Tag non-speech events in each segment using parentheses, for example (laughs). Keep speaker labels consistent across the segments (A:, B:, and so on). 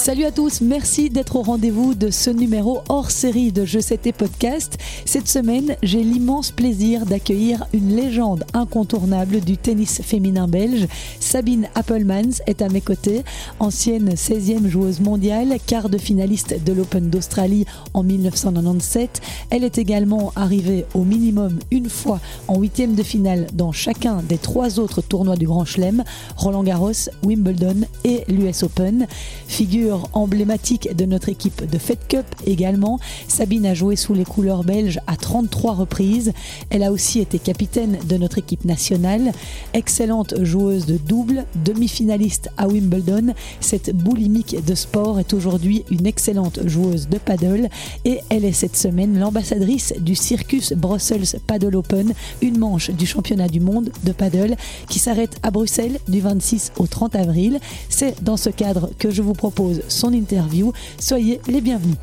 A: Salut à tous, merci d'être au rendez-vous de ce numéro hors série de Je sais podcast. Cette semaine, j'ai l'immense plaisir d'accueillir une légende incontournable du tennis féminin belge. Sabine Appelmans est à mes côtés, ancienne 16e joueuse mondiale, quart de finaliste de l'Open d'Australie en 1997. Elle est également arrivée au minimum une fois en huitième de finale dans chacun des trois autres tournois du Grand Chelem, Roland Garros, Wimbledon et l'US Open. Figure emblématique de notre équipe de Fed Cup également. Sabine a joué sous les couleurs belges à 33 reprises. Elle a aussi été capitaine de notre équipe nationale. Excellente joueuse de double, demi-finaliste à Wimbledon. Cette boulimique de sport est aujourd'hui une excellente joueuse de paddle et elle est cette semaine l'ambassadrice du Circus Brussels Paddle Open, une manche du championnat du monde de paddle qui s'arrête à Bruxelles du 26 au 30 avril. C'est dans ce cadre que je vous propose son interview. Soyez les bienvenus.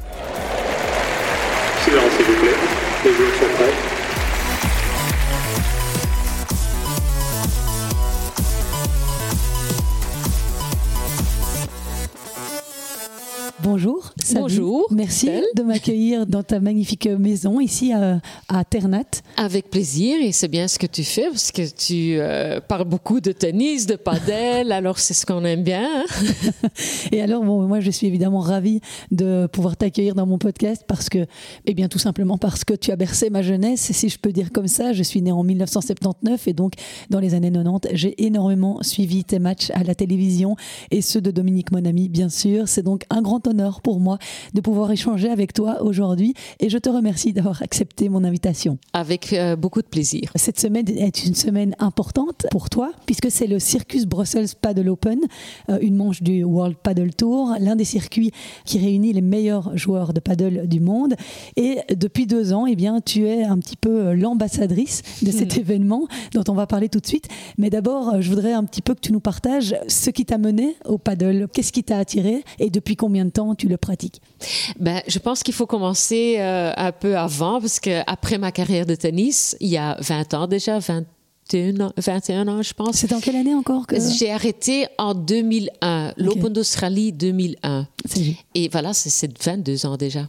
B: Silence, s'il vous plaît. Les joueurs sont prêts.
A: Bonjour.
C: Bonjour.
A: Merci de m'accueillir dans ta magnifique maison ici à, à Ternat.
C: Avec plaisir et c'est bien ce que tu fais parce que tu euh, parles beaucoup de tennis, de padel, alors c'est ce qu'on aime bien. Hein. (laughs)
A: et alors bon, moi je suis évidemment ravie de pouvoir t'accueillir dans mon podcast parce que, eh bien tout simplement parce que tu as bercé ma jeunesse, si je peux dire comme ça. Je suis née en 1979 et donc dans les années 90, j'ai énormément suivi tes matchs à la télévision et ceux de Dominique Monami bien sûr. C'est donc un grand honneur pour moi de pouvoir échanger avec toi aujourd'hui et je te remercie d'avoir accepté mon invitation.
C: Avec euh, beaucoup de plaisir.
A: Cette semaine est une semaine importante pour toi puisque c'est le Circus Brussels Paddle Open, euh, une manche du World Paddle Tour, l'un des circuits qui réunit les meilleurs joueurs de paddle du monde. Et depuis deux ans, eh bien, tu es un petit peu l'ambassadrice de cet hmm. événement dont on va parler tout de suite. Mais d'abord, je voudrais un petit peu que tu nous partages ce qui t'a mené au paddle. Qu'est-ce qui t'a attiré et depuis combien de temps tu le pratiques?
C: Ben, Je pense qu'il faut commencer euh, un peu avant, parce qu'après ma carrière de tennis, il y a 20 ans déjà, 21 ans, 21 ans, je pense.
A: C'est dans quelle année encore que...
C: J'ai arrêté en 2001, l'Open d'Australie 2001. Et voilà, c'est 22 ans déjà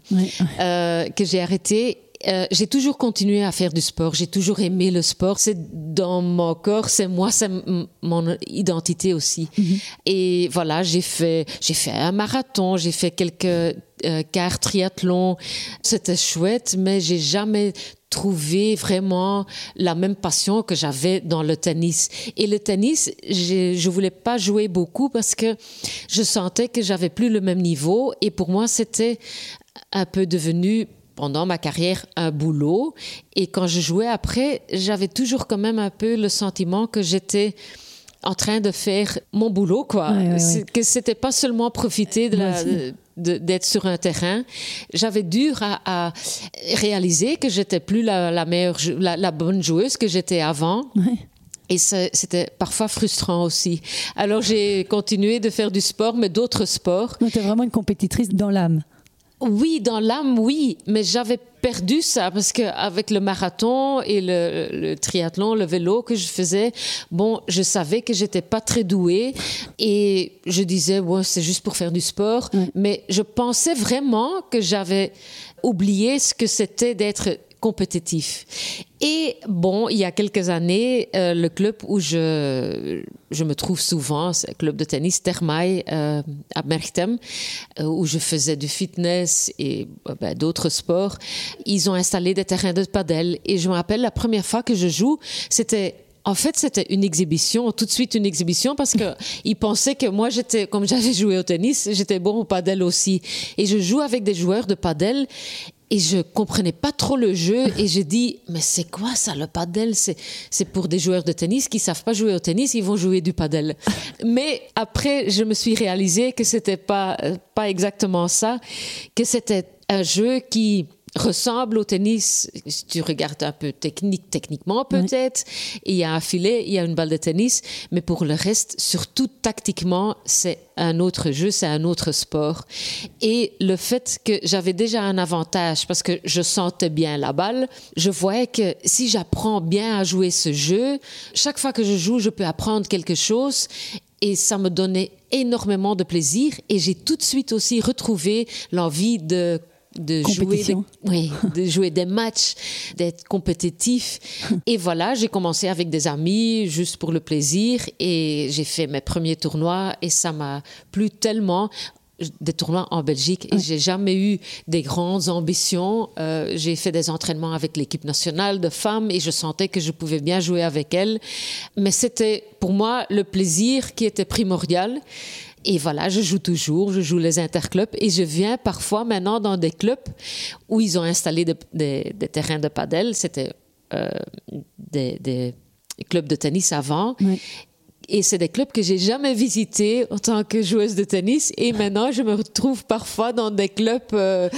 C: euh, que j'ai arrêté. Euh, j'ai toujours continué à faire du sport. J'ai toujours aimé le sport. C'est dans mon corps, c'est moi, c'est mon identité aussi. Mhm. Et voilà, j'ai fait, j'ai fait un marathon, j'ai fait quelques euh, quarts triathlon. C'était chouette, mais j'ai jamais trouvé vraiment la même passion que j'avais dans le tennis. Et le tennis, je voulais pas jouer beaucoup parce que je sentais que j'avais plus le même niveau. Et pour moi, c'était un peu devenu pendant ma carrière un boulot. Et quand je jouais après, j'avais toujours quand même un peu le sentiment que j'étais en train de faire mon boulot, quoi. Ouais, Que c'était pas seulement profiter de d'être sur un terrain, j'avais dur à, réaliser que j'étais plus la, meilleure, la, bonne joueuse que j'étais avant. Et c'était parfois frustrant aussi. Alors j'ai continué de faire du sport, mais d'autres sports.
A: Tu es vraiment une compétitrice dans l'âme.
C: Oui, dans l'âme, oui, mais j'avais perdu ça parce que avec le marathon et le, triathlon, le vélo que je faisais, bon, je savais que j'étais pas très douée et je disais, bon, c'est juste pour faire du sport, mais je pensais vraiment que j'avais oublié ce que c'était d'être compétitif. Et bon, il y a quelques années, euh, le club où je, je me trouve souvent, c'est le club de tennis Thermae euh, à Merchtem, euh, où je faisais du fitness et ben, d'autres sports. Ils ont installé des terrains de padel. Et je me rappelle la première fois que je joue, c'était en fait, c'était une exhibition, tout de suite une exhibition, parce qu'ils pensaient que moi, j'étais, comme j'avais joué au tennis, j'étais bon au padel aussi. Et je joue avec des joueurs de padel et je comprenais pas trop le jeu et j'ai dit mais c'est quoi ça le padel? C'est c'est pour des joueurs de tennis qui savent pas jouer au tennis ils vont jouer du padel. (laughs) Mais après je me suis réalisé que c'était pas pas exactement ça que c'était un jeu qui ressemble au tennis. Si tu regardes un peu technique, techniquement peut-être, il y a un filet, il y a une balle de tennis, mais pour le reste, surtout tactiquement, c'est un autre jeu, c'est un autre sport. Et le fait que j'avais déjà un avantage parce que je sentais bien la balle, je voyais que si j'apprends bien à jouer ce jeu, chaque fois que je joue, je peux apprendre quelque chose Et ça me donnait énormément de plaisir. Et j'ai tout de suite aussi retrouvé l'envie de de jouer, des, oui, (laughs) de jouer des matchs, d'être compétitif. Et voilà, j'ai commencé avec des amis juste pour le plaisir et j'ai fait mes premiers tournois et ça m'a plu tellement des tournois en Belgique et j'ai jamais eu des grandes ambitions. Euh, j'ai fait des entraînements avec l'équipe nationale de femmes et je sentais que je pouvais bien jouer avec elles. Mais c'était pour moi le plaisir qui était primordial. Et voilà, je joue toujours, je joue les interclubs et je viens parfois maintenant dans des clubs où ils ont installé des, terrains de padel. C'était euh, des, clubs de tennis avant. Et c'est des clubs que j'ai jamais visités en tant que joueuse de tennis. Et maintenant, je me retrouve parfois dans des clubs euh,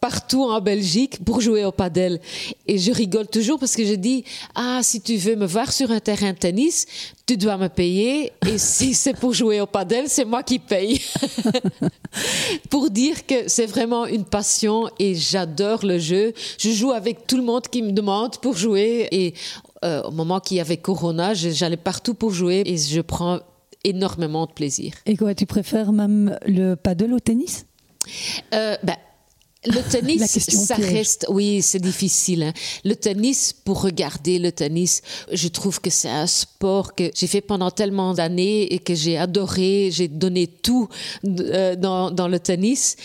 C: partout en Belgique pour jouer au padel. Et je rigole toujours parce que je dis, ah, si tu veux me voir sur un terrain de tennis, tu dois me payer. Et si (laughs) c'est pour jouer au padel, c'est moi qui paye. (laughs) pour dire que c'est vraiment une passion et j'adore le jeu. Je joue avec tout le monde qui me demande pour jouer et euh, au moment qu'il y avait Corona, j'allais partout pour jouer et je prends énormément de plaisir.
A: Et quoi, tu préfères même le paddle au tennis?
C: Euh, ben, le (laughs) tennis, ça reste, oui, c'est difficile. Hein. Le tennis, pour regarder le tennis, je trouve que c'est un sport que j'ai fait pendant tellement d'années et que j'ai adoré. J'ai donné tout euh, dans, dans le tennis.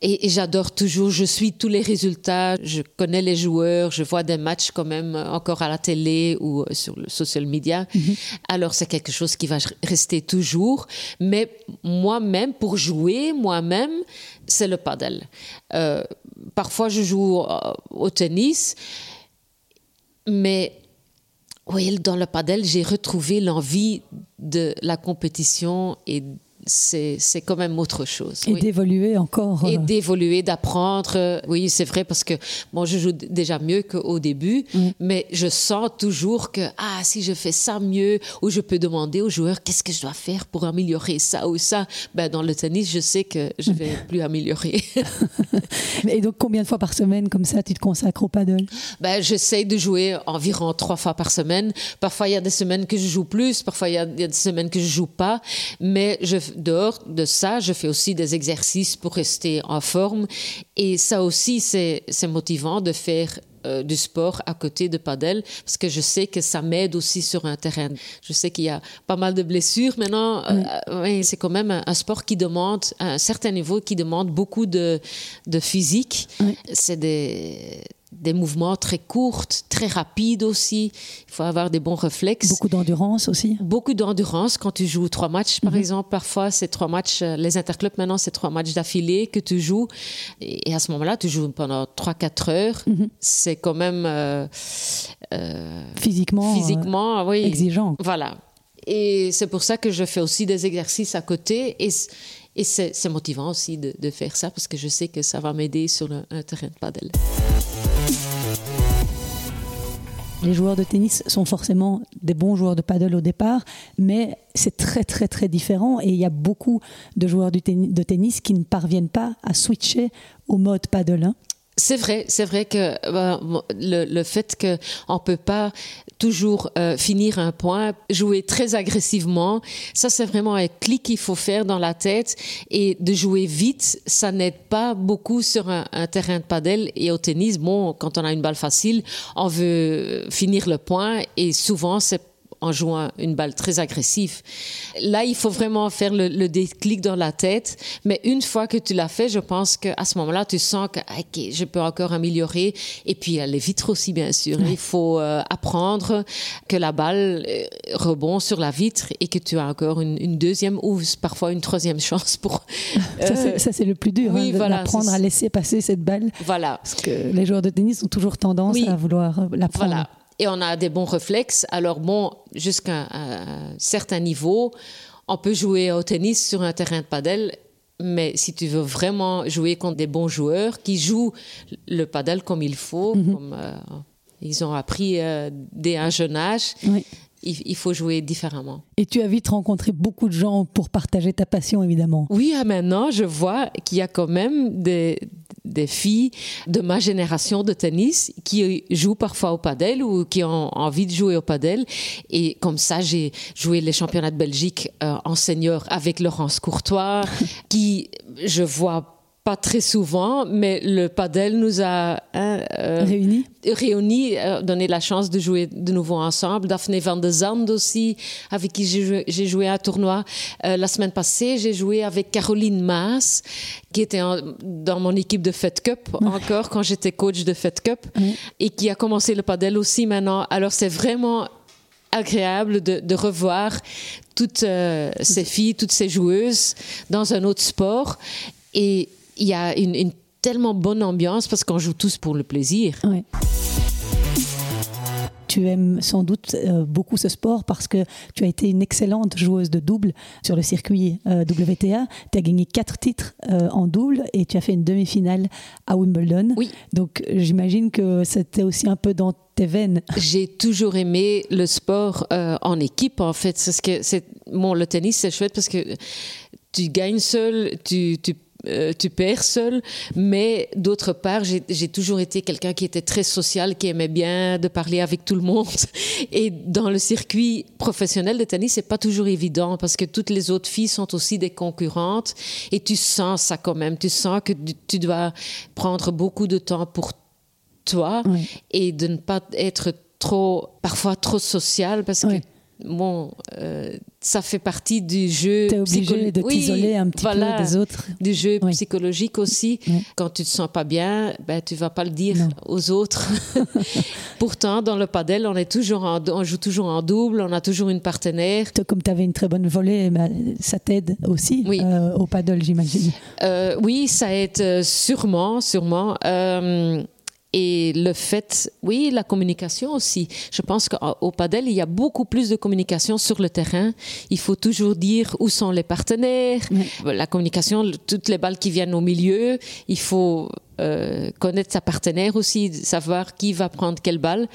C: Et, j'adore toujours, je suis tous les résultats, je connais les joueurs, je vois des matchs quand même encore à la télé ou sur le social media. Mhm. Alors c'est quelque chose qui va rester toujours. Mais moi-même, pour jouer moi-même, c'est le paddle. Euh, parfois je joue euh, au tennis, mais oui, dans le paddle, j'ai retrouvé l'envie de la compétition et c'est quand même autre chose.
A: Et d'évoluer encore.
C: Et euh. d'évoluer, d'apprendre. Oui, c'est vrai parce que bon, je joue déjà mieux qu'au début, mais je sens toujours que ah si je fais ça mieux, ou je peux demander aux joueurs qu'est-ce que je dois faire pour améliorer ça ou ça? Ben dans le tennis, je sais que je vais (laughs) plus améliorer. (laughs)
A: et donc combien de fois par semaine comme ça tu te consacres au paddle?
C: Ben j'essaie de jouer environ trois fois par semaine. Parfois il y a des semaines que je joue plus, parfois il y a des semaines que je joue pas, mais je dehors de ça, je fais aussi des exercices pour rester en forme. Et ça aussi, c'est motivant de faire euh, du sport à côté de padel parce que je sais que ça m'aide aussi sur un terrain. Je sais qu'il y a pas mal de blessures maintenant. Euh, c'est quand même un, sport qui demande à un certain niveau, qui demande beaucoup de, de physique. C'est des des mouvements très courts, très rapides aussi. Il faut avoir des bons réflexes.
A: Beaucoup d'endurance aussi.
C: Beaucoup d'endurance quand tu joues trois matchs, par mhm. exemple. Parfois, c'est trois matchs, euh, les interclubs maintenant, c'est trois matchs d'affilée que tu joues. Et à ce moment-là, tu joues pendant trois, quatre heures. Mhm. C'est quand même. Euh,
A: euh, physiquement.
C: Physiquement, oui.
A: Exigeant.
C: Voilà. Et c'est pour ça que je fais aussi des exercices à côté. Et, et c'est motivant aussi de, de, faire ça parce que je sais que ça va m'aider sur un, terrain de paddle.
A: Les joueurs de tennis sont forcément des bons joueurs de paddle au départ, mais c'est très très très différent et il y a beaucoup de joueurs de tennis qui ne parviennent pas à switcher au mode paddle. Hein.
C: C'est vrai, c'est vrai que ben, le, le, fait qu'on ne peut pas toujours euh, finir un point, jouer très agressivement, ça c'est vraiment un clic qu'il faut faire dans la tête et de jouer vite, ça n'aide pas beaucoup sur un, un, terrain de padel et au tennis. Bon, quand on a une balle facile, on veut finir le point et souvent c'est en jouant une balle très agressive. Là, il faut vraiment faire le, déclic dans la tête. Mais une fois que tu l'as fait, je pense qu'à ce moment-là, tu sens que je peux encore améliorer. Et puis, les vitres aussi, bien sûr. Il faut euh, apprendre que la balle euh, rebond sur la vitre et que tu as encore une, deuxième ou parfois une troisième chance pour. (laughs)
A: ça, c'est le plus dur, oui, hein, d'apprendre à laisser passer cette balle.
C: Voilà.
A: Parce que les joueurs de tennis ont toujours tendance à vouloir la prendre. Voilà
C: et on a des bons réflexes. Alors bon, jusqu'à un certain niveau, on peut jouer au tennis sur un terrain de padel, mais si tu veux vraiment jouer contre des bons joueurs qui jouent le padel comme il faut, mhm. comme euh, ils ont appris euh, dès un jeune âge, il, faut jouer différemment.
A: Et tu as vite rencontré beaucoup de gens pour partager ta passion, évidemment.
C: Oui, maintenant, je vois qu'il y a quand même des, des filles de ma génération de tennis qui jouent parfois au padel ou qui ont envie de jouer au padel. Et comme ça, j'ai joué les championnats de Belgique euh, en senior avec Laurence Courtois, (laughs) qui, je vois pas très souvent, mais le padel nous a hein,
A: euh, réunis,
C: réunis euh, donné la chance de jouer de nouveau ensemble. Daphné Van de Zand aussi, avec qui j'ai joué, joué, à un tournoi. Euh, la semaine passée, j'ai joué avec Caroline Maas, qui était dans mon équipe de Fed Cup encore quand j'étais coach de Fed Cup, et qui a commencé le padel aussi maintenant. Alors c'est vraiment agréable de, de revoir toutes ces filles, toutes ces joueuses dans un autre sport. Et il y a une, tellement bonne ambiance parce qu'on joue tous pour le plaisir.
A: Tu aimes sans doute euh, beaucoup ce sport parce que tu as été une excellente joueuse de double sur le circuit euh, WTA. Tu as gagné quatre titres euh, en double et tu as fait une demi-finale à Wimbledon.
C: Oui.
A: Donc j'imagine que c'était aussi un peu dans tes veines.
C: J'ai toujours aimé le sport en équipe en fait. C'est ce que c'est bon le tennis c'est chouette parce que tu gagnes seul, tu, tu euh, tu perds seul. Mais d'autre part, j'ai toujours été quelqu'un qui était très social, qui aimait bien de parler avec tout le monde. (laughs) Et dans le circuit professionnel de tennis, c'est pas toujours évident parce que toutes les autres filles sont aussi des concurrentes et tu sens ça quand même. Tu sens que tu dois prendre beaucoup de temps pour toi et de ne pas être trop, parfois trop social parce que bon, euh, ça fait partie du jeu.
A: es obligé de t'isoler un petit peu des autres.
C: Du jeu psychologique aussi. Quand tu te sens pas bien, ben tu vas pas le dire aux autres. (laughs) Pourtant, dans le padel, on est toujours on joue toujours en double, on a toujours une partenaire.
A: Comme tu avais une très bonne volée, ben, ça t'aide aussi euh, au padel, j'imagine.
C: Euh, oui, ça aide sûrement, sûrement. Et le fait, oui, la communication aussi. Je pense qu'au padel, il y a beaucoup plus de communication sur le terrain. Il faut toujours dire où sont les partenaires. La communication, toutes les balles qui viennent au milieu, il faut euh, connaître sa partenaire aussi, savoir qui va prendre quelle balle.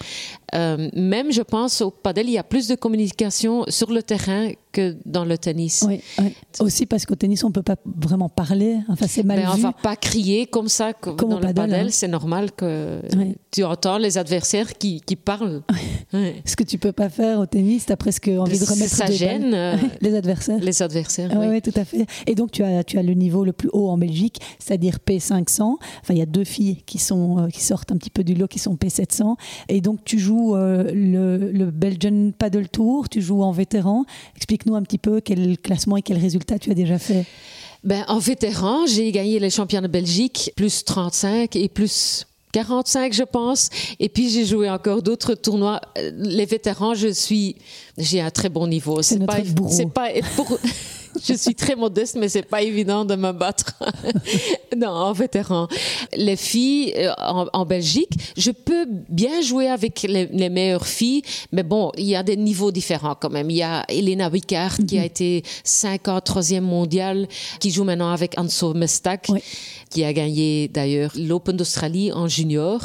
C: Euh, même, je pense, au padel, il y a plus de communication sur le terrain que dans le tennis.
A: Oui, aussi parce qu'au tennis, on ne peut pas vraiment parler. Enfin, c'est mal
C: ben,
A: vu.
C: On ne va pas crier comme ça comme dans le padel. Hein. C'est normal que tu entends les adversaires qui, qui parlent.
A: Ce que tu peux pas faire au tennis, tu as presque envie de remettre
C: ça gêne euh, (laughs)
A: les adversaires.
C: Les adversaires,
A: oui. oui. tout à fait. Et donc, tu as, tu as le niveau le plus haut en Belgique, c'est-à-dire P500. Enfin, il y a deux filles qui, sont, euh, qui sortent un petit peu du lot, qui sont P700. Et donc, tu joues euh, le, le Belgian Paddle Tour, tu joues en vétéran. Explique-nous un petit peu quel classement et quel résultat tu as déjà fait.
C: Ben, en vétéran, j'ai gagné les championnats de Belgique, plus 35 et plus 45, je pense. Et puis j'ai joué encore d'autres tournois. Euh, les vétérans, je suis, j'ai un très bon niveau.
A: C'est pas, c'est
C: pas pour. (laughs) je suis très modeste, mais c'est pas évident de me battre (laughs) non, en vétéran. Les filles euh, en, Belgique, je peux bien jouer avec les, meilleures filles, mais bon, il y a des niveaux différents quand même. Il y a Elena Wicard qui a mhm. été 53e mondiale, qui joue maintenant avec Anso Mestak, qui a gagné d'ailleurs l'Open d'Australie en junior,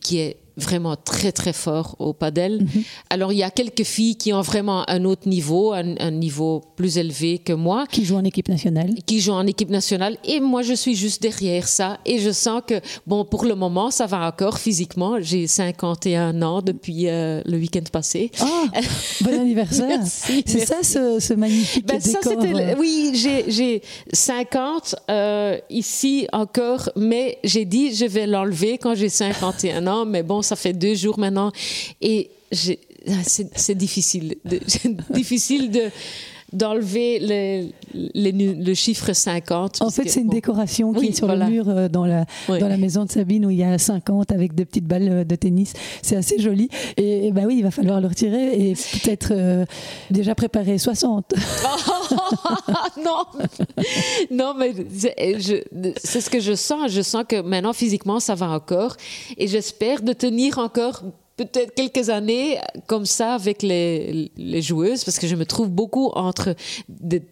C: qui est vraiment très très fort au padel. Mhm. Alors il y a quelques filles qui ont vraiment un autre niveau, un, niveau plus élevé que moi.
A: Qui jouent en équipe nationale.
C: Qui jouent en équipe nationale. Et moi je suis juste derrière ça. Et je sens que, bon, pour le moment, ça va encore physiquement. J'ai 51 ans depuis euh, le week-end passé.
A: Ah, (laughs) bon anniversaire. C'est ça ce, magnifique ben, décor. Ça,
C: euh. oui, j'ai 50 euh, ici encore, mais j'ai dit je vais l'enlever quand j'ai 51 ans. Mais bon, ça fait deux jours maintenant. Et c'est difficile. (laughs) difficile de d'enlever le, chiffre 50.
A: En fait, c'est une décoration qui est sur le mur euh, dans la, dans la maison de Sabine où il y a 50 avec deux petites balles euh, de tennis. C'est assez joli. Et, bah oui, il va falloir le retirer et peut-être euh, déjà préparer 60. (laughs) (laughs)
C: non, non, mais c'est ce que je sens. Je sens que maintenant, physiquement, ça va encore. Et j'espère de tenir encore peut-être quelques années comme ça avec les, les, joueuses, parce que je me trouve beaucoup entre des,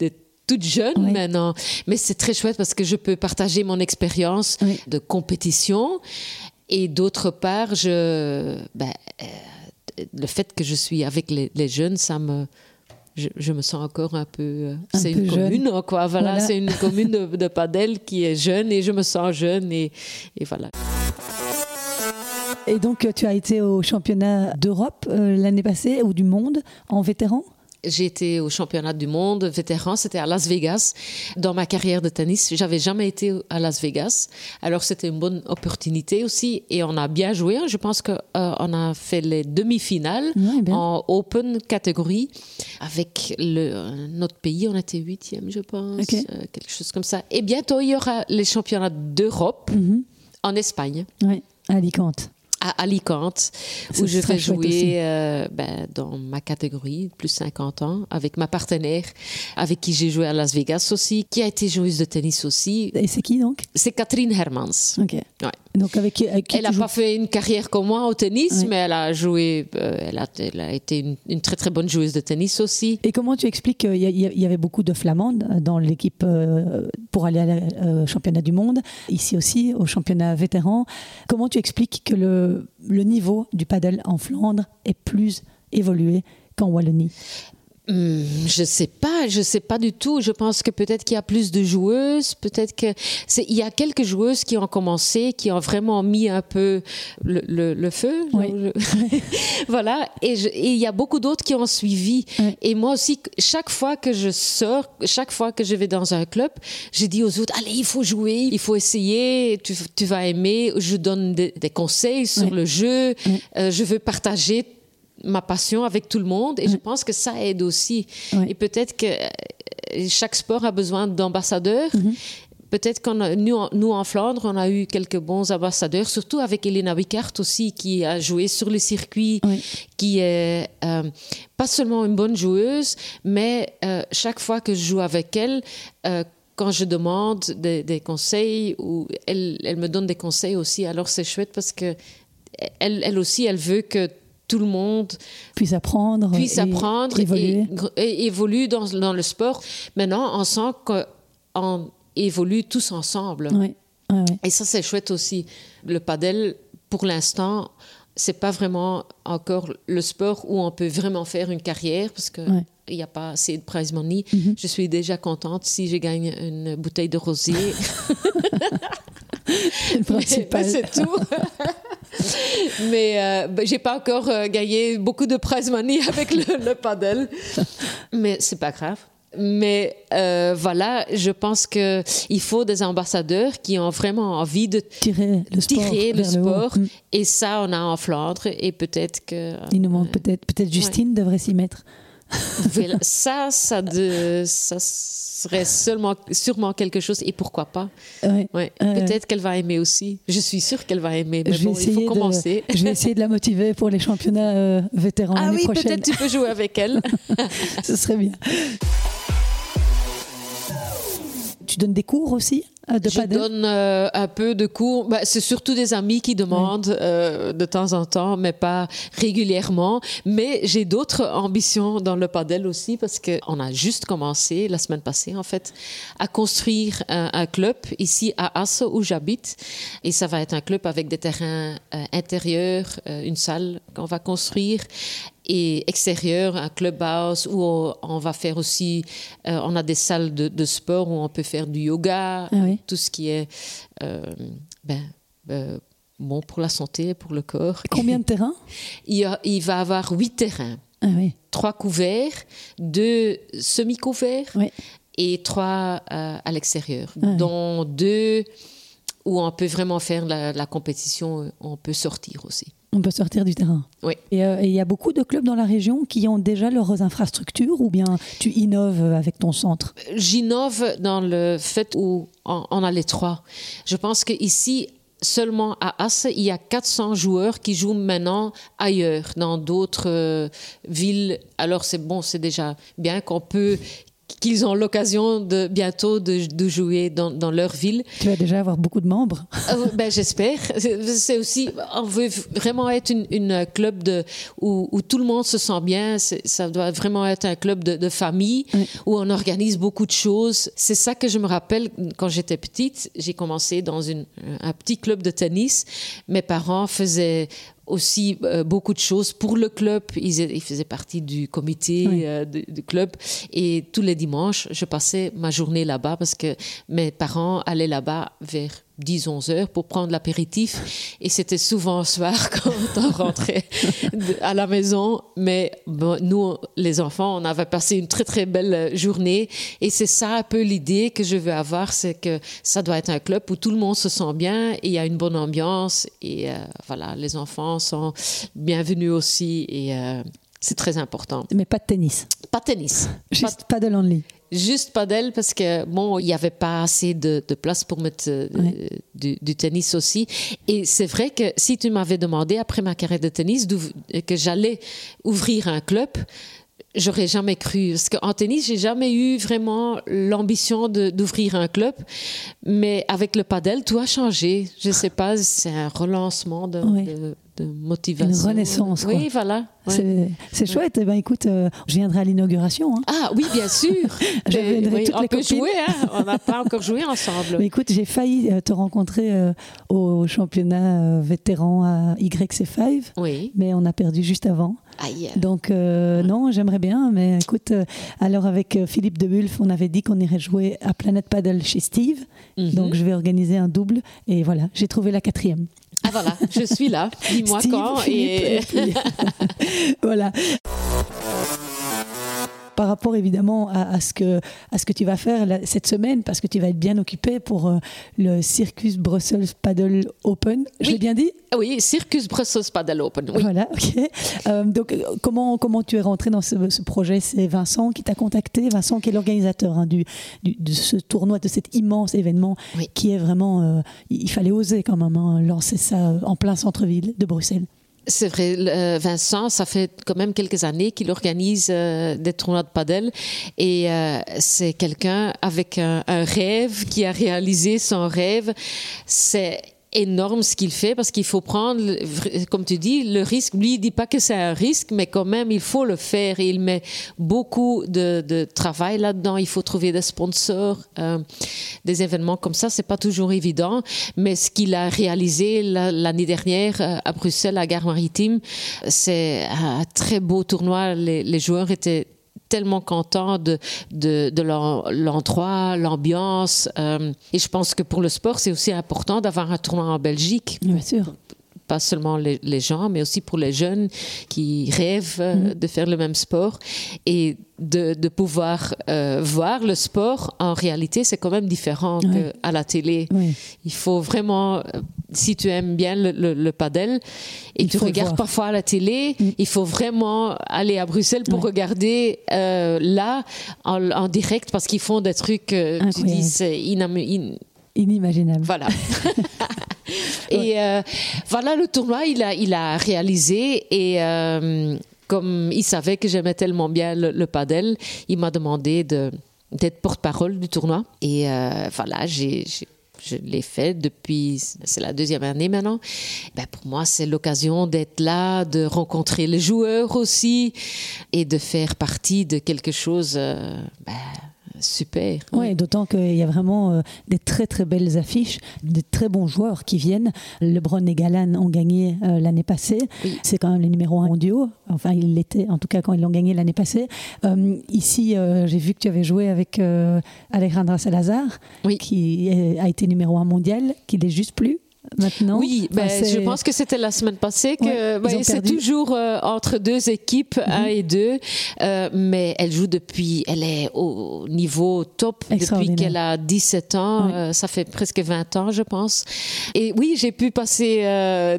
C: toutes jeunes maintenant. Mais c'est très chouette parce que je peux partager mon expérience de compétition. Et d'autre part, je, ben, euh, le fait que je suis avec les, les jeunes, ça me, je, je me sens encore un peu. euh,
A: Un
C: c'est
A: peu
C: une
A: jeune.
C: commune, quoi. Voilà,
A: Voilà.
C: c'est une commune de, de padel qui est jeune et je me sens jeune et, et voilà.
A: Et donc, tu as été au championnat d'Europe euh, l'année passée ou du monde en vétéran?
C: J'ai été au championnat du monde vétéran, c'était à Las Vegas. Dans ma carrière de tennis, j'avais jamais été à Las Vegas. Alors c'était une bonne opportunité aussi et on a bien joué. Je pense que euh, a fait les demi-finales
A: Ouais,
C: en open catégorie avec le, notre pays. On était huitième, je pense, euh, quelque chose comme ça. Et bientôt il y aura les championnats d'Europe
A: Mhm.
C: en Espagne
A: Oui, à Alicante.
C: À Alicante, où je vais jouer euh, ben, dans ma catégorie, plus 50 ans, avec ma partenaire, avec qui j'ai joué à Las Vegas aussi, qui a été joueuse de tennis aussi.
A: Et c'est qui donc?
C: C'est Catherine Hermans.
A: Ok.
C: Ouais.
A: Donc, avec qui, avec qui
C: Elle n'a pas fait une carrière comme moi au tennis,
A: Ouais.
C: mais elle a joué, euh, elle, a, elle a été une, une très très bonne joueuse de tennis aussi.
A: Et comment tu expliques qu'il y, avait beaucoup de flamandes dans l'équipe euh, pour aller au championnat du monde, ici aussi au championnat vétéran Comment tu expliques que le, le niveau du paddle en Flandre est plus évolué qu'en Wallonie?
C: Je sais pas, je sais pas du tout. Je pense que peut-être qu'il y a plus de joueuses, peut-être que c'est il y a quelques joueuses qui ont commencé, qui ont vraiment mis un peu le, le- le feu.
A: Oui. (laughs)
C: voilà, et je- et il y a beaucoup d'autres qui ont suivi.
A: Oui.
C: Et moi aussi, chaque fois que je sors, chaque fois que je vais dans un club, je dis aux autres allez, il faut jouer, il faut essayer, tu, tu vas aimer. Je donne des, des conseils sur
A: Oui.
C: le jeu. Euh, je veux partager ma passion avec tout le monde et je pense que ça aide aussi. Et peut-être que euh, chaque sport a besoin d'ambassadeurs.
A: Mhm.
C: Peut-être qu'on nous, en- nous en Flandre, on a eu quelques bons ambassadeurs, surtout avec Elena Wickart aussi, qui a joué sur le circuit,
A: Oui.
C: qui est euh, pas seulement une bonne joueuse, mais euh, chaque fois que je joue avec elle, euh, quand je demande des, des conseils, ou elle, elle me donne des conseils aussi, alors c'est chouette parce que elle, elle aussi, elle veut que tout le monde
A: Puisse apprendre,
C: puisse
A: et
C: apprendre
A: évoluer.
C: et, évolue dans, dans le sport. Maintenant, on sent qu'on évolue tous ensemble.
A: Oui, oui, oui.
C: Et ça, c'est chouette aussi. Le padel, pour l'instant, c'est pas vraiment encore le sport où on peut vraiment faire une carrière parce que
A: Ouais.
C: il n'y a pas assez de prize money.
A: Mhm.
C: Je suis déjà contente si je gagne une bouteille de rosé. (laughs) (laughs)
A: C'est
C: tout. (laughs) (laughs) Mais euh, ben, j'ai pas encore euh, gagné beaucoup de prize money (laughs) avec le, le paddle. Mais c'est pas grave. Mais euh, voilà, je pense que il faut des ambassadeurs qui ont vraiment envie de
A: Tirer le sport.
C: tirer le
A: vers haut.
C: sport.
A: Mm.
C: Et ça, on a en Flandre. Et peut-être que
A: Il nous manque peut-être, peut-être Justine devrait s'y mettre. (laughs)
C: Ça, ça, de, ça serait seulement, sûrement quelque chose. Et pourquoi pas
A: Ouais.
C: ouais. Peut-être qu'elle va aimer aussi. Je suis sûre qu'elle va aimer. Mais
A: je vais
C: bon, il
A: essayer
C: faut
A: de-
C: commencer. (laughs)
A: je vais essayer de la motiver pour les championnats euh, vétérans
C: Ah oui, peut-être tu peux jouer avec elle. (laughs)
A: Ce serait bien. Tu donnes des cours aussi euh, de
C: Je
A: paddle
C: donne euh, un peu de cours. Bah, c'est surtout des amis qui demandent euh, de temps en temps, mais pas régulièrement. Mais j'ai d'autres ambitions dans le padel aussi parce que on a juste commencé la semaine passée en fait à construire un, un club ici à Asse où j'habite et ça va être un club avec des terrains euh, intérieurs, une salle qu'on va construire et extérieur, un clubhouse où on, va faire aussi, euh, on a des salles de, de sport où on peut faire du yoga,
A: Ah oui.
C: tout ce qui est euh, ben, euh, bon pour la santé, pour le corps.
A: Combien de terrains (laughs)
C: il, il va avoir huit terrains,
A: Ah oui.
C: trois couverts, deux semi-couverts
A: Oui.
C: et trois à l'extérieur,
A: Ah
C: dont deux où on peut vraiment faire la, la compétition, on peut sortir aussi.
A: On peut sortir du terrain.
C: Oui.
A: Et euh, et il y a beaucoup de clubs dans la région qui ont déjà leurs infrastructures ou bien tu innoves avec ton centre?
C: J'innove dans le fait où on, on a les trois. Je pense qu'ici, seulement à Asse, il y a 400 joueurs qui jouent maintenant ailleurs, dans d'autres euh, villes. Alors c'est bon, c'est déjà bien qu'on peut qu'ils ont l'occasion de bientôt de, de jouer dans, dans leur ville.
A: Tu vas déjà avoir beaucoup de membres.
C: Euh, ben, j'espère. C'est aussi, on veut vraiment être une, une club de, où, où tout le monde se sent bien. Ça doit vraiment être un club de, de famille
A: Oui.
C: où on organise beaucoup de choses. C'est ça que je me rappelle quand j'étais petite. J'ai commencé dans une, un petit club de tennis. Mes parents faisaient aussi euh, beaucoup de choses pour le club. Ils, ils faisaient partie du comité
A: Oui.
C: euh, du, du club. Et tous les dimanches, je passais ma journée là-bas parce que mes parents allaient là-bas vers 10-11 heures pour prendre l'apéritif. Et c'était souvent le soir (laughs) quand on rentrait à la maison. Mais bon, nous, les enfants, on avait passé une très très belle journée. Et c'est ça un peu l'idée que je veux avoir, c'est que ça doit être un club où tout le monde se sent bien et il y a une bonne ambiance. Et euh, voilà, les enfants sont bienvenus aussi. Euh, c'est très important.
A: Mais pas de tennis,
C: Pas de tennis. Pas
A: juste pas de only.
C: Juste padel parce que bon, il n'y avait pas assez de, de place pour mettre euh,
A: Ouais.
C: du, du tennis aussi. Et c'est vrai que si tu m'avais demandé après ma carrière de tennis que j'allais ouvrir un club, j'aurais jamais cru. Parce qu'en tennis, j'ai jamais eu vraiment l'ambition d'ouvrir un club. Mais avec le padel, tout a changé. Je sais pas, c'est un relancement de- de motivation.
A: Une renaissance, quoi.
C: Oui, voilà. Ouais.
A: C'est- chouette. Eh ben, écoute, euh, je viendrai à l'inauguration. hein.
C: Ah oui, bien sûr. (laughs)
A: Je viendrai toutes
C: on
A: les
C: peut
A: copines.
C: jouer, hein. on n'a pas encore joué (laughs) ensemble.
A: Mais écoute, j'ai failli euh, te rencontrer euh, au championnat vétéran à YC5,
C: Oui.
A: mais on a perdu juste avant.
C: Aïe.
A: Donc euh, non, j'aimerais bien, mais écoute, euh, alors avec Philippe Debulf, on avait dit qu'on irait jouer à Planet Paddle chez Steve.
C: Mhm.
A: Donc je vais organiser un double et voilà, j'ai trouvé la quatrième.
C: Ah voilà, je suis là. Dis-moi quand. Et...
A: et puis- (laughs) voilà. Par rapport évidemment à, à ce que, à ce que tu vas faire là, cette semaine, parce que tu vas être bien occupé pour euh, le Circus Brussels Paddle Open. Je
C: Oui.
A: l'ai bien dit?
C: Ah Oui, Circus Brussels Paddle Open. Oui.
A: Voilà, ok. Euh, donc, euh, comment, comment tu es rentré dans ce, ce projet? C'est Vincent qui t'a contacté, Vincent qui est l'organisateur hein, du, du- de ce tournoi, de cet immense événement
C: Oui.
A: qui est vraiment. euh, il il fallait oser quand même hein, lancer ça en plein centre-ville de Bruxelles.
C: C'est vrai, euh, Vincent, ça fait quand même quelques années qu'il organise euh, des tournois de padel et euh, c'est quelqu'un avec un, un rêve qui a réalisé son rêve. C'est énorme ce qu'il fait parce qu'il faut prendre, comme tu dis, le risque. Lui, il dit pas que c'est un risque, mais quand même, il faut le faire il met beaucoup de, travail là-dedans. Il faut trouver des sponsors, euh, des événements comme ça. C'est pas toujours évident, mais ce qu'il a réalisé la- l'année dernière euh, à Bruxelles, à Gare Maritime, c'est un très beau tournoi. Les joueurs étaient tellement contents de, de, de l'en- l'endroit, l'ambiance. euh, et je pense que pour le sport, c'est aussi important d'avoir un tournoi en Belgique.
A: Bien sûr.
C: Pas seulement les, les gens, mais aussi pour les jeunes qui rêvent euh, de faire le même sport. Et de, de pouvoir euh, voir le sport, en réalité, c'est quand même différent
A: Ouais.
C: qu'à la télé. Il faut vraiment, si tu aimes bien le, le, le padel et
A: Il
C: tu regardes parfois à la télé,
A: Mm.
C: il faut vraiment aller à Bruxelles pour
A: Ouais.
C: regarder euh, là en, en direct parce qu'ils font des trucs, euh, tu dis, c'est
A: Inimaginable.
C: voilà. (laughs) (laughs) et euh, voilà, le tournoi, il a, il a réalisé et euh, comme il savait que j'aimais tellement bien le, le padel, il m'a demandé de d'être porte-parole du tournoi. Et euh, voilà, j'ai- je l'ai fait depuis, c'est la deuxième année maintenant. Ben, pour moi, c'est l'occasion d'être là, de rencontrer les joueurs aussi et de faire partie de quelque chose euh, ben, super.
A: Oui, d'autant qu'il y a vraiment euh, des très très belles affiches, des très bons joueurs qui viennent. LeBron et Galan ont gagné euh, l'année passée.
C: Oui.
A: C'est quand même les numéros 1 mondiaux. Enfin, ils l'étaient en tout cas quand ils l'ont gagné l'année passée. Euh, ici, j'ai vu que tu avais joué avec Alejandra Salazar,
C: Oui.
A: qui est- a été numéro 1 mondial, qui n'est juste plus maintenant?
C: Oui, ben, je pense que c'était la semaine passée que
A: Ouais, ils
C: ben, c'est toujours euh, entre deux équipes, un et deux, euh, mais elle joue depuis, elle est au niveau top depuis qu'elle a 17 ans, euh, ça fait presque 20 ans je pense. Et oui, j'ai pu passer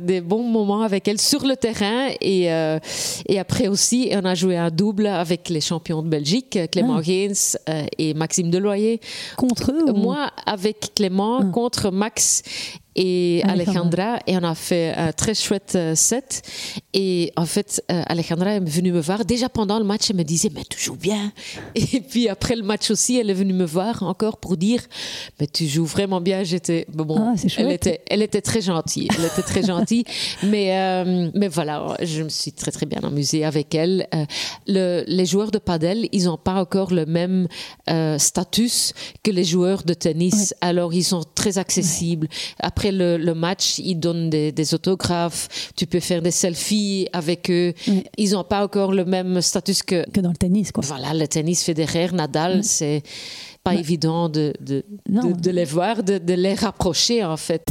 C: des bons moments avec elle sur le terrain et, et après aussi, on a joué un double avec les champions de Belgique, Clément
A: Ah.
C: Gaines et Maxime Deloyer.
A: contre eux ou-
C: Moi, avec Clément,
A: Ah.
C: contre Max et
A: Alejandra.
C: Et on a fait un très chouette euh, set. Et en fait, euh, Alejandra est venue me voir. Déjà pendant le match, elle me disait, mais tu joues bien. (laughs) Et puis après le match aussi, elle est venue me voir encore pour dire, mais tu joues vraiment bien. J'étais, bon,
A: Ah,
C: elle était, elle était très gentille. Elle était très gentille. (laughs) mais, euh, mais voilà, je me suis très très bien amusée avec elle. Euh, le- les joueurs de padel, ils n'ont pas encore le même euh, status que les joueurs de tennis. Alors ils sont très accessibles. Après après le, le match, ils donnent des, des autographes, tu peux faire des selfies avec eux. Ils n'ont pas encore le même status que
A: Que dans le tennis, quoi.
C: voilà, le tennis Federer, Nadal, c'est pas évident de, de, de, de les voir, de, de les rapprocher en fait.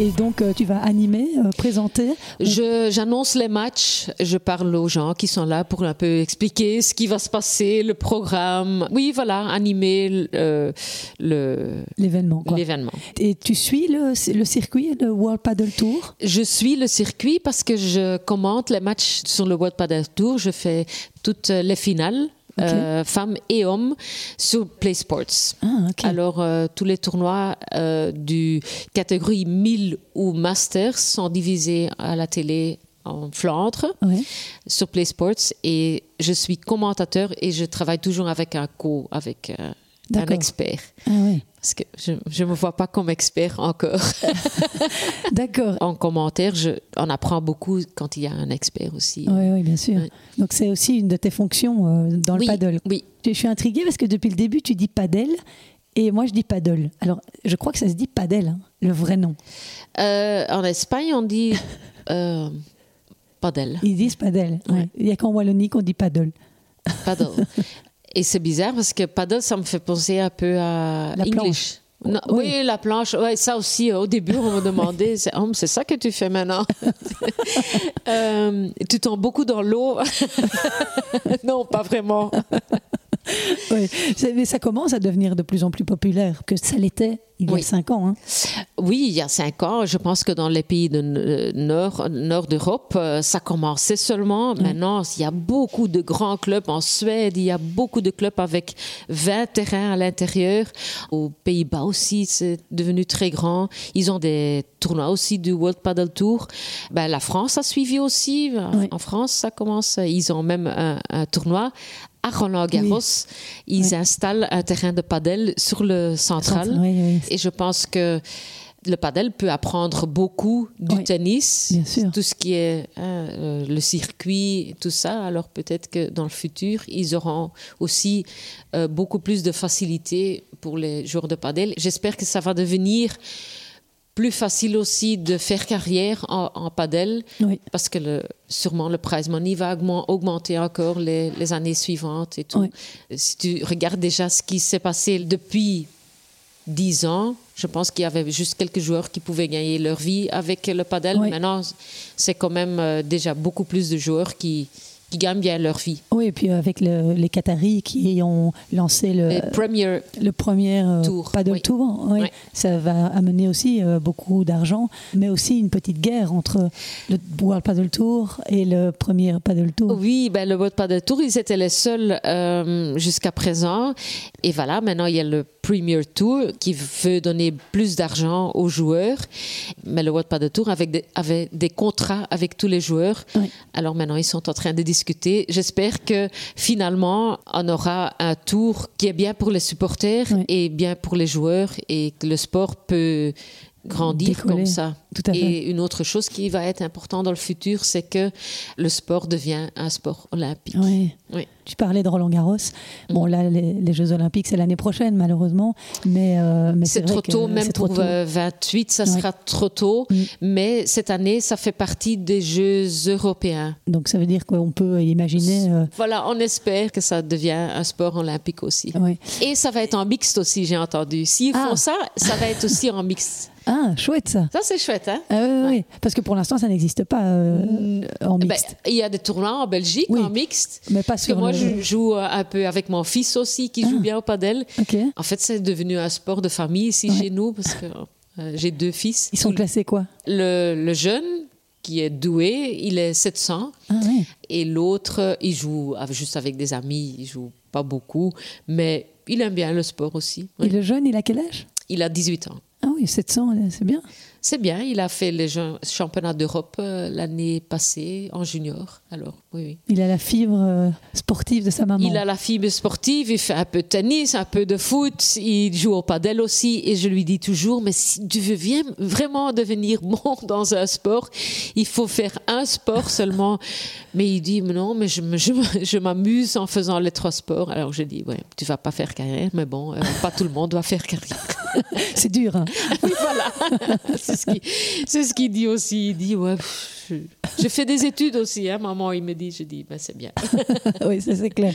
A: Et donc, euh, tu vas animer, euh, présenter.
C: Je- J'annonce les matchs, je parle aux gens qui sont là pour un peu expliquer ce qui va se passer, le programme. Oui, voilà, animer euh, le-
A: L'événement,
C: l'événement.
A: Et tu suis le, le circuit, le World Paddle Tour?
C: Je suis le circuit parce que je commente les matchs sur le World Padel Tour. Je fais toutes les finales, Euh, femmes et hommes, sur Play Sports.
A: Ah.
C: Alors, euh, tous les tournois euh, du catégorie 1000 ou Masters sont divisés à la télé en Flandre sur Play Sports et je suis commentateur et je travaille toujours avec un co, avec un
A: D'accord.
C: expert.
A: Ah, ouais.
C: Parce que je ne me vois pas comme expert encore. (laughs)
A: D'accord.
C: en commentaire, je, on apprend beaucoup quand il y a un expert aussi.
A: Oui, oui, bien sûr. Donc, c'est aussi une de tes fonctions euh, dans le
C: oui,
A: paddle.
C: oui.
A: Je suis intriguée parce que depuis le début, tu dis paddle et moi, je dis paddle. Alors, je crois que ça se dit paddle, hein, le vrai nom.
C: Euh, en Espagne, on dit euh, padel.
A: Ils disent paddle.
C: Ouais.
A: ouais. Il n'y a qu'en Wallonie qu'on dit paddle.
C: Paddle. (laughs) Et c'est bizarre parce que paddle, ça me fait penser un peu à
A: La
C: English.
A: planche.
C: Non,
A: Oui.
C: oui. la planche. Ouais, ça aussi, euh, au début, on me demandait, (laughs) c'est oh, c'est ça que tu fais maintenant? (laughs) Euh, Tu tombes beaucoup dans l'eau (laughs) Non, pas vraiment. (laughs)
A: C'est- Mais ça commence à devenir de plus en plus populaire que ça l'était il y a
C: Oui.
A: cinq ans. hein.
C: Oui, il y a cinq ans, je pense que dans les pays de euh, nord, nord d'Europe, euh, ça commençait seulement. Maintenant, il y a beaucoup de grands clubs en Suède, il y a beaucoup de clubs avec 20 terrains à l'intérieur. Aux Pays-Bas aussi, c'est devenu très grand. Ils ont des tournois aussi du World Paddle Tour. Ben, la France a suivi aussi.
A: Oui.
C: En France, ça commence. Ils ont même un, un tournoi. À Roland Garros, ils
A: Oui.
C: installent un terrain de paddle sur le central.
A: Oui.
C: Et je pense que le padel peut apprendre beaucoup du
A: Oui,
C: tennis, tout ce qui est hein, euh, le circuit, tout ça. Alors peut-être que dans le futur, ils auront aussi euh, beaucoup plus de facilité pour les joueurs de padel. J'espère que ça va devenir plus facile aussi de faire carrière en, en padel
A: Oui.
C: parce que le, sûrement le prize money va augmen- augmenter encore les, les années suivantes et tout.
A: Oui.
C: Si tu regardes déjà ce qui s'est passé depuis 10 ans, je pense qu'il y avait juste quelques joueurs qui pouvaient gagner leur vie avec le padel.
A: Oui.
C: Maintenant, c'est quand même euh, déjà beaucoup plus de joueurs qui, qui gagnent bien leur vie.
A: Oui, et puis avec le- les Qataris qui ont lancé le,
C: Premier,
A: le premier euh,
C: Tour,
A: paddle
C: oui.
A: tour, oui.
C: Oui.
A: ça va amener aussi euh, beaucoup d'argent, mais aussi une petite guerre entre le World Paddle Tour et le premier paddle tour.
C: Oui, ben, le World Padel Tour, ils étaient les seuls euh, jusqu'à présent. Et voilà, maintenant, il y a le Premier Tour qui veut donner plus d'argent aux joueurs. Mais le World Padel Tour avait des, avait des contrats avec tous les joueurs. Alors maintenant, ils sont en train de discuter. J'espère que finalement, on aura un tour qui est bien pour les supporters
A: Oui.
C: et bien pour les joueurs et que le sport peut grandir
A: Décoller.
C: comme ça.
A: Tout à fait.
C: Et une autre chose qui va être importante dans le futur, c'est que le sport devient un sport olympique.
A: Oui.
C: Oui.
A: Tu parlais de Roland Garros. Bon, là, les, les Jeux Olympiques, c'est l'année prochaine, malheureusement. Mais, euh, mais
C: C'est trop tôt, même pour
A: tôt.
C: euh, 28, ça
A: Ouais.
C: sera trop tôt.
A: Mm.
C: Mais cette année, ça fait partie des Jeux européens.
A: Donc, ça veut dire qu'on peut imaginer. euh,
C: Voilà, on espère que ça devient un sport olympique aussi.
A: ouais.
C: Et ça va être en mixte aussi, j'ai entendu. S'ils
A: Ah.
C: font ça, ça va être aussi en mixte.
A: Ah, chouette ça.
C: Ça, c'est chouette, hein?
A: Ah, oui, oui, parce que pour l'instant, ça n'existe pas euh, en
C: Ben,
A: mixte.
C: Il y a des tournois en Belgique
A: Oui.
C: en mixte.
A: mais pas
C: Parce que
A: sur
C: moi, je joue euh, un peu avec mon fils aussi, qui joue
A: Ah.
C: bien au padel.
A: Ok.
C: En fait, c'est devenu un sport de famille ici
A: Ouais.
C: chez nous, parce que euh, j'ai deux fils.
A: Ils sont classés quoi?
C: Le, le jeune, qui est doué, il est 700.
A: Ah oui.
C: Et l'autre, il joue juste avec des amis, il joue pas beaucoup, mais il aime bien le sport aussi. oui.
A: Et le jeune, il a quel âge?
C: Il a 18 ans.
A: Oui, 700, c'est bien.
C: C'est bien, il a fait les championnats d'Europe euh, l'année passée en junior. Alors, oui, oui.
A: Il a la fibre euh, sportive de sa maman.
C: Il a la fibre sportive, il fait un peu de tennis, un peu de foot, il joue au padel aussi. Et je lui dis toujours, mais si tu veux bien- vraiment devenir bon (laughs) dans un sport, il faut faire un sport seulement. (laughs) Mais il dit, non, mais je, m'amuse en faisant les trois sports. Alors je dis, ouais, tu vas pas faire carrière, mais bon, euh, pas tout le monde va faire carrière. (laughs)
A: c'est dur. Hein. (laughs)
C: oui, voilà. (laughs) c'est ce qu'il ce dit aussi. Il dit, ouais, pff, je, je fais des études aussi, hein, maman. Il me dit, je dis, ben, c'est bien.
A: oui, ça c'est clair.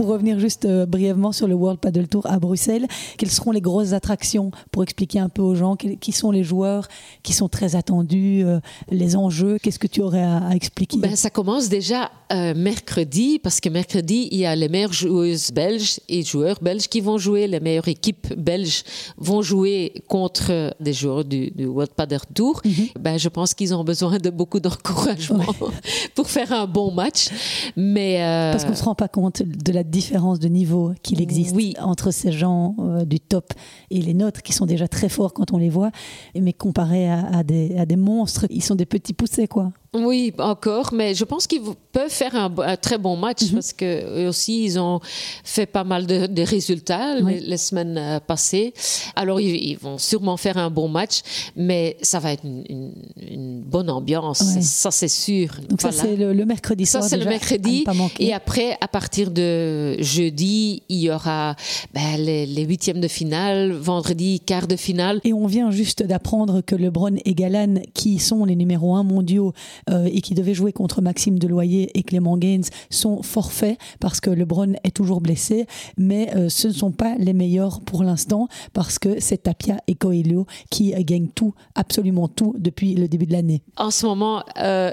A: Pour revenir juste euh, brièvement sur le World Paddle Tour à Bruxelles, quelles seront les grosses attractions pour expliquer un peu aux gens qui sont les joueurs qui sont très attendus, euh, les enjeux? Qu'est-ce que tu aurais à, à expliquer?
C: Ben, ça commence déjà euh, mercredi, parce que mercredi, il y a les meilleures joueuses belges et joueurs belges qui vont jouer. Les meilleures équipes belges vont jouer contre des joueurs du, du World Padel Tour. ben, je pense qu'ils ont besoin de beaucoup d'encouragement (laughs) pour faire un bon match. Mais, euh,
A: Parce qu'on ne se rend pas compte de la différence de niveau qu'il existe
C: Oui.
A: entre ces gens euh, du top et les nôtres qui sont déjà très forts quand on les voit, mais comparé à, à des, à des monstres, ils sont des petits poussés quoi.
C: Oui, encore, mais je pense qu'ils peuvent faire un, un très bon match
A: Mhm.
C: parce que eux aussi ils ont fait pas mal de, de résultats
A: Oui.
C: les, les semaines euh, passées. Alors ils, ils vont sûrement faire un bon match, mais ça va être une, une- une bonne ambiance,
A: Ouais.
C: ça c'est sûr.
A: Donc
C: Voilà.
A: ça c'est le, le mercredi
C: Ça,
A: soir.
C: c'est le mercredi. Et après, à partir de jeudi, il y aura ben, les, les huitièmes de finale, vendredi, quart de finale.
A: Et on vient juste d'apprendre que Lebron et Galan, qui sont les numéros 1 mondiaux euh, et qui devaient jouer contre Maxime Deloyer et Clément Gaines, sont forfaits parce que Lebron est toujours blessé. Mais euh, ce ne sont pas les meilleurs pour l'instant parce que c'est Tapia et Coelho qui euh, gagnent tout, absolument tout, depuis le début de l'année.
C: En ce moment,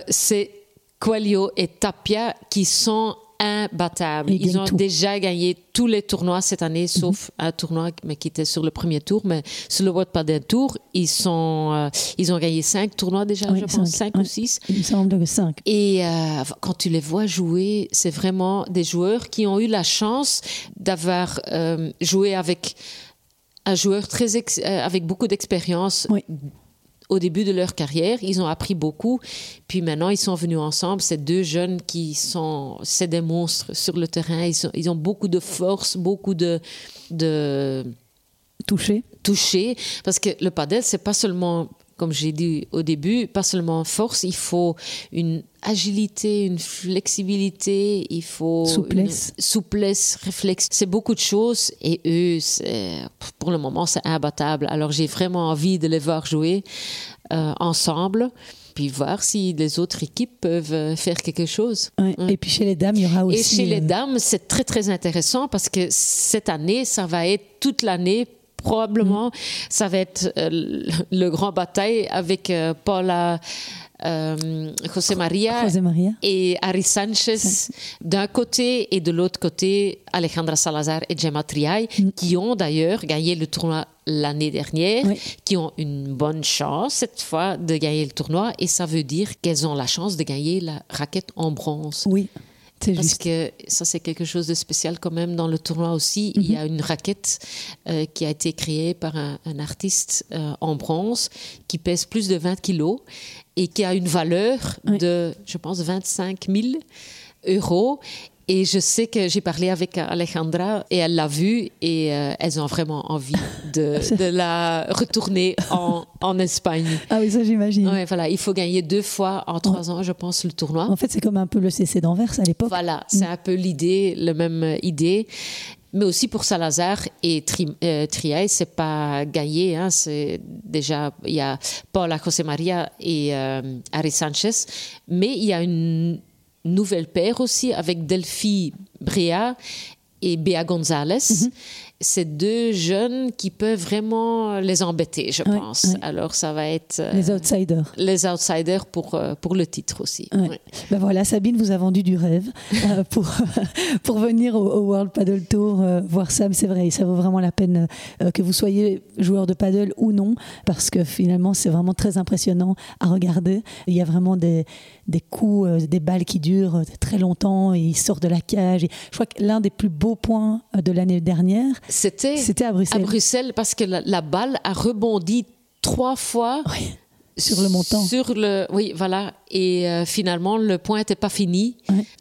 C: c'est Coelho et Tapia qui sont imbattables.
A: Ils
C: ont
A: tout. Mhm.
C: déjà gagné tous les tournois cette année, sauf un tournoi mais qui était sur le premier tour. Mais sur le World Padel Tour, ils, sont, euh, ils ont gagné cinq tournois déjà,
A: Oui,
C: je pense,
A: cinq,
C: cinq ou six.
A: Il me semble que 5.
C: Et euh, quand tu les vois jouer, c'est vraiment des joueurs qui ont eu la chance d'avoir euh, joué avec un joueur très avec beaucoup d'expérience
A: Oui.
C: Au début de leur carrière. Ils ont appris beaucoup. Puis maintenant, ils sont venus ensemble. C'est deux jeunes qui sont, c'est des monstres sur le terrain. Ils, sont- ils ont beaucoup de force, beaucoup de, de
A: Touché.
C: toucher parce que le padel c'est pas seulement comme j'ai dit au début pas seulement force il faut une agilité une flexibilité il faut
A: Souplesse.
C: une souplesse réflexe c'est beaucoup de choses et eux pour le moment c'est imbattable alors j'ai vraiment envie de les voir jouer euh, ensemble puis voir si les autres équipes peuvent euh, faire quelque chose
A: Ouais.
C: Ouais.
A: Et puis chez les dames, il y aura aussi.
C: et chez les dames, c'est très très intéressant parce que cette année, ça va être toute l'année. Probablement, ça va être euh, le, grand bataille avec euh, Paula euh, José Maria
A: José Maria.
C: et Ari Sanchez d'un côté et de l'autre côté Alejandra Salazar et Gemma Triay qui ont d'ailleurs gagné le tournoi l'année dernière,
A: Oui.
C: qui ont une bonne chance cette fois de gagner le tournoi et ça veut dire qu'elles ont la chance de gagner la raquette en bronze.
A: Oui,
C: Parce
A: juste.
C: que ça, c'est quelque chose de spécial quand même dans le tournoi aussi. Il y
A: Mhm.
C: a une raquette euh, qui a été créée par un, un artiste euh, en bronze qui pèse plus de 20 kilos et qui a une valeur
A: Oui.
C: de, je pense, 25 000 euros. Et je sais que j'ai parlé avec Alejandra et elle l'a vue et euh, elles ont vraiment envie de, de (laughs) la retourner en, en Espagne.
A: Ah oui, ça j'imagine.
C: Ouais, voilà, il faut gagner deux fois en trois ans, je pense, le tournoi.
A: En fait, c'est comme un peu le CC d'Anvers à l'époque.
C: Voilà, c'est un peu l'idée, la même euh, idée. Mais aussi pour Salazar et Tri, euh, Triay, c'est pas gagné. Hein, c'est déjà il y a Paula José Maria et euh, Ari Sanchez, mais il y a une nouvelle paire aussi avec Delphi Brea et Bea Gonzalez. C'est deux jeunes qui peuvent vraiment les embêter, je
A: Ouais,
C: pense.
A: ouais.
C: Alors ça va être euh,
A: Les outsiders.
C: les outsiders pour, euh, pour le titre aussi.
A: Ouais. Ben voilà, Sabine vous a vendu du rêve euh, (laughs) pour, (laughs) pour venir au, au World Paddle Tour euh, voir Sam. C'est vrai, ça vaut vraiment la peine euh, que vous soyez joueur de paddle ou non, parce que finalement, c'est vraiment très impressionnant à regarder. Il y a vraiment des, des coups, euh, des balles qui durent euh, très longtemps et ils sortent de la cage. Et je crois que l'un des plus beaux points euh, de l'année dernière,
C: C'était
A: c'était à Bruxelles.
C: à Bruxelles parce que la, la balle a rebondi trois fois
A: Oui, sur le montant.
C: Sur le, oui, voilà. Et euh, finalement, le point n'était pas fini.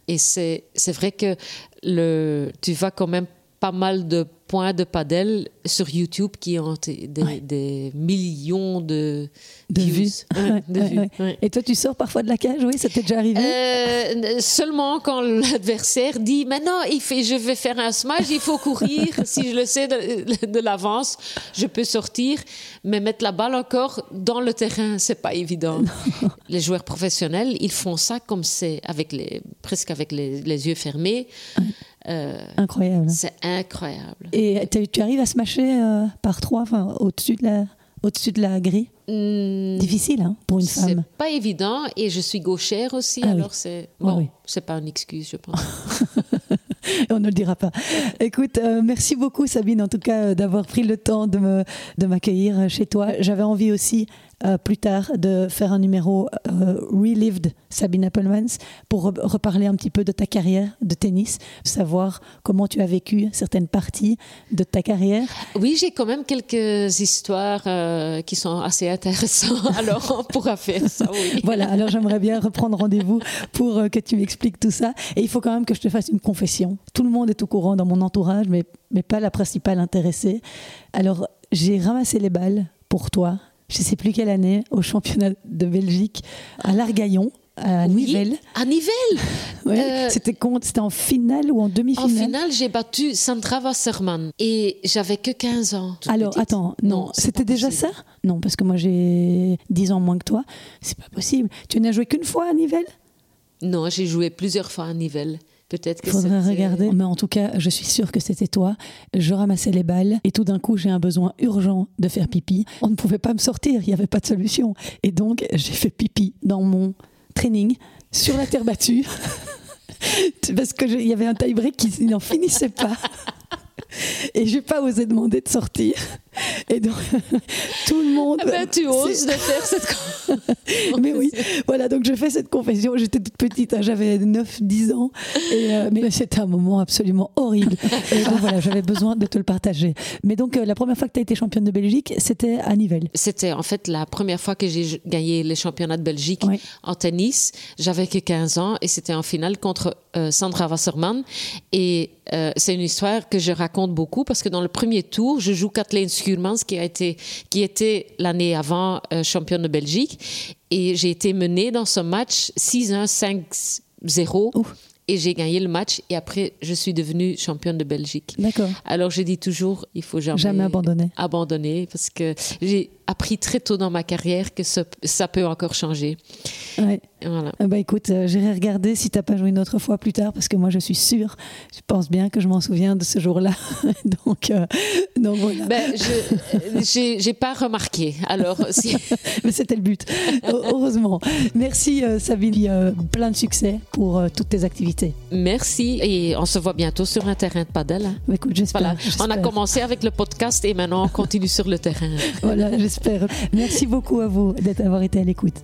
C: Et c'est c'est vrai que le, tu vas quand même pas mal de points de padel sur YouTube qui ont des, des millions de,
A: de vues.
C: Ouais, de
A: Ouais,
C: vues,
A: ouais.
C: ouais.
A: Et toi, tu sors parfois de la cage, oui, ça t'est déjà arrivé?
C: Euh, seulement quand l'adversaire dit maintenant il fait, je vais faire un smash, il faut courir. (laughs) si je le sais de, de l'avance, je peux sortir, mais mettre la balle encore dans le terrain, c'est pas évident. (laughs) Les joueurs professionnels, ils font ça comme c'est avec les presque avec les, les yeux fermés. Euh,
A: Incroyable.
C: c'est incroyable.
A: Et tu arrives à smasher euh, par trois, enfin, au-dessus de la, au-dessus de la grille?
C: Hmm,
A: Difficile, hein, pour une
C: c'est
A: femme.
C: pas évident et je suis gauchère aussi,
A: Ah oui.
C: alors c'est
A: Ouais,
C: bon,
A: oui.
C: c'est pas une excuse, je pense. (laughs)
A: On ne le dira pas. Écoute, euh, merci beaucoup Sabine, en tout cas, euh, d'avoir pris le temps de, me, de m'accueillir chez toi. J'avais envie aussi, euh, plus tard, de faire un numéro euh, Relived Sabine Appelmans pour re- reparler un petit peu de ta carrière de tennis, savoir comment tu as vécu certaines parties de ta carrière.
C: Oui, j'ai quand même quelques histoires euh, qui sont assez intéressantes. (laughs) Alors, on pourra faire ça, oui.
A: Voilà, alors j'aimerais bien reprendre rendez-vous pour que tu m'expliques tout ça. Et il faut quand même que je te fasse une confession. Tout le monde est au courant dans mon entourage, mais, mais pas la principale intéressée. Alors, j'ai ramassé les balles pour toi, je ne sais plus quelle année, au championnat de Belgique, à l'Argaillon, à
C: Oui,
A: Nivelles.
C: À Nivelles.
A: Ouais,
C: Euh,
A: C'était contre- c'était en finale ou en
C: En
A: demi-finale
C: finale, j'ai battu Sandra Wasserman et j'avais que 15 ans.
A: Alors,
C: petite.
A: attends, non, c'était déjà ça? Non, parce que moi j'ai 10 ans moins que toi. C'est pas possible. Tu n'as joué qu'une fois à Nivelles?
C: Non, j'ai joué plusieurs fois à Nivelles. Peut-être que
A: Il faudrait regarder. Mais en tout cas, je suis sûre que c'était toi. Je ramassais les balles et tout d'un coup, j'ai un besoin urgent de faire pipi. On ne pouvait pas me sortir, il n'y avait pas de solution. Et donc, j'ai fait pipi dans mon training sur la terre battue. (laughs) Parce qu'il y avait un tie-break qui n'en finissait pas. (laughs) Et j'ai pas osé demander de sortir. Et donc, (laughs) tout le monde.
C: Ah ben, tu oses de faire cette (laughs)
A: mais oui, voilà, donc je fais cette confession. J'étais toute petite, hein, j'avais 9-10 ans, et, euh, mais (laughs) c'était un moment absolument horrible. Et donc voilà, j'avais besoin de te le partager. Mais donc, euh, la première fois que tu as été championne de Belgique, c'était à Nivelles.
C: C'était en fait la première fois que j'ai gagné les championnats de Belgique
A: Oui.
C: en tennis. J'avais que 15 ans et c'était en finale contre euh, Sandra Wasserman. Et euh, c'est une histoire que je raconte beaucoup parce que dans le premier tour, je joue Kathleen Schuurmans qui a été qui était l'année avant euh, championne de Belgique et j'ai été menée dans ce match 6-1 5-0
A: Ouf.
C: et j'ai gagné le match et après je suis devenue championne de Belgique.
A: D'accord.
C: Alors je dis toujours, il faut jamais,
A: Jamais abandonner.
C: abandonner parce que j'ai appris très tôt dans ma carrière que ça, ça peut encore changer.
A: Ouais.
C: Voilà.
A: Ah Bah écoute, euh, j'irai regarder si t'as pas joué une autre fois plus tard, parce que moi je suis sûre, je pense bien que je m'en souviens de ce jour-là. (laughs) donc, euh, donc voilà.
C: Ben, je j'ai pas remarqué. Alors (laughs) si,
A: Mais c'était le but. Heureusement. Merci euh, Sabine, Euh, plein de succès pour toutes tes activités.
C: merci et on se voit bientôt sur un terrain de padel. hein.
A: Bah, écoute, j'espère.
C: Voilà, on a commencé avec le podcast et maintenant on continue sur le terrain.
A: Voilà, j'espère. Merci beaucoup à vous d'avoir été à l'écoute.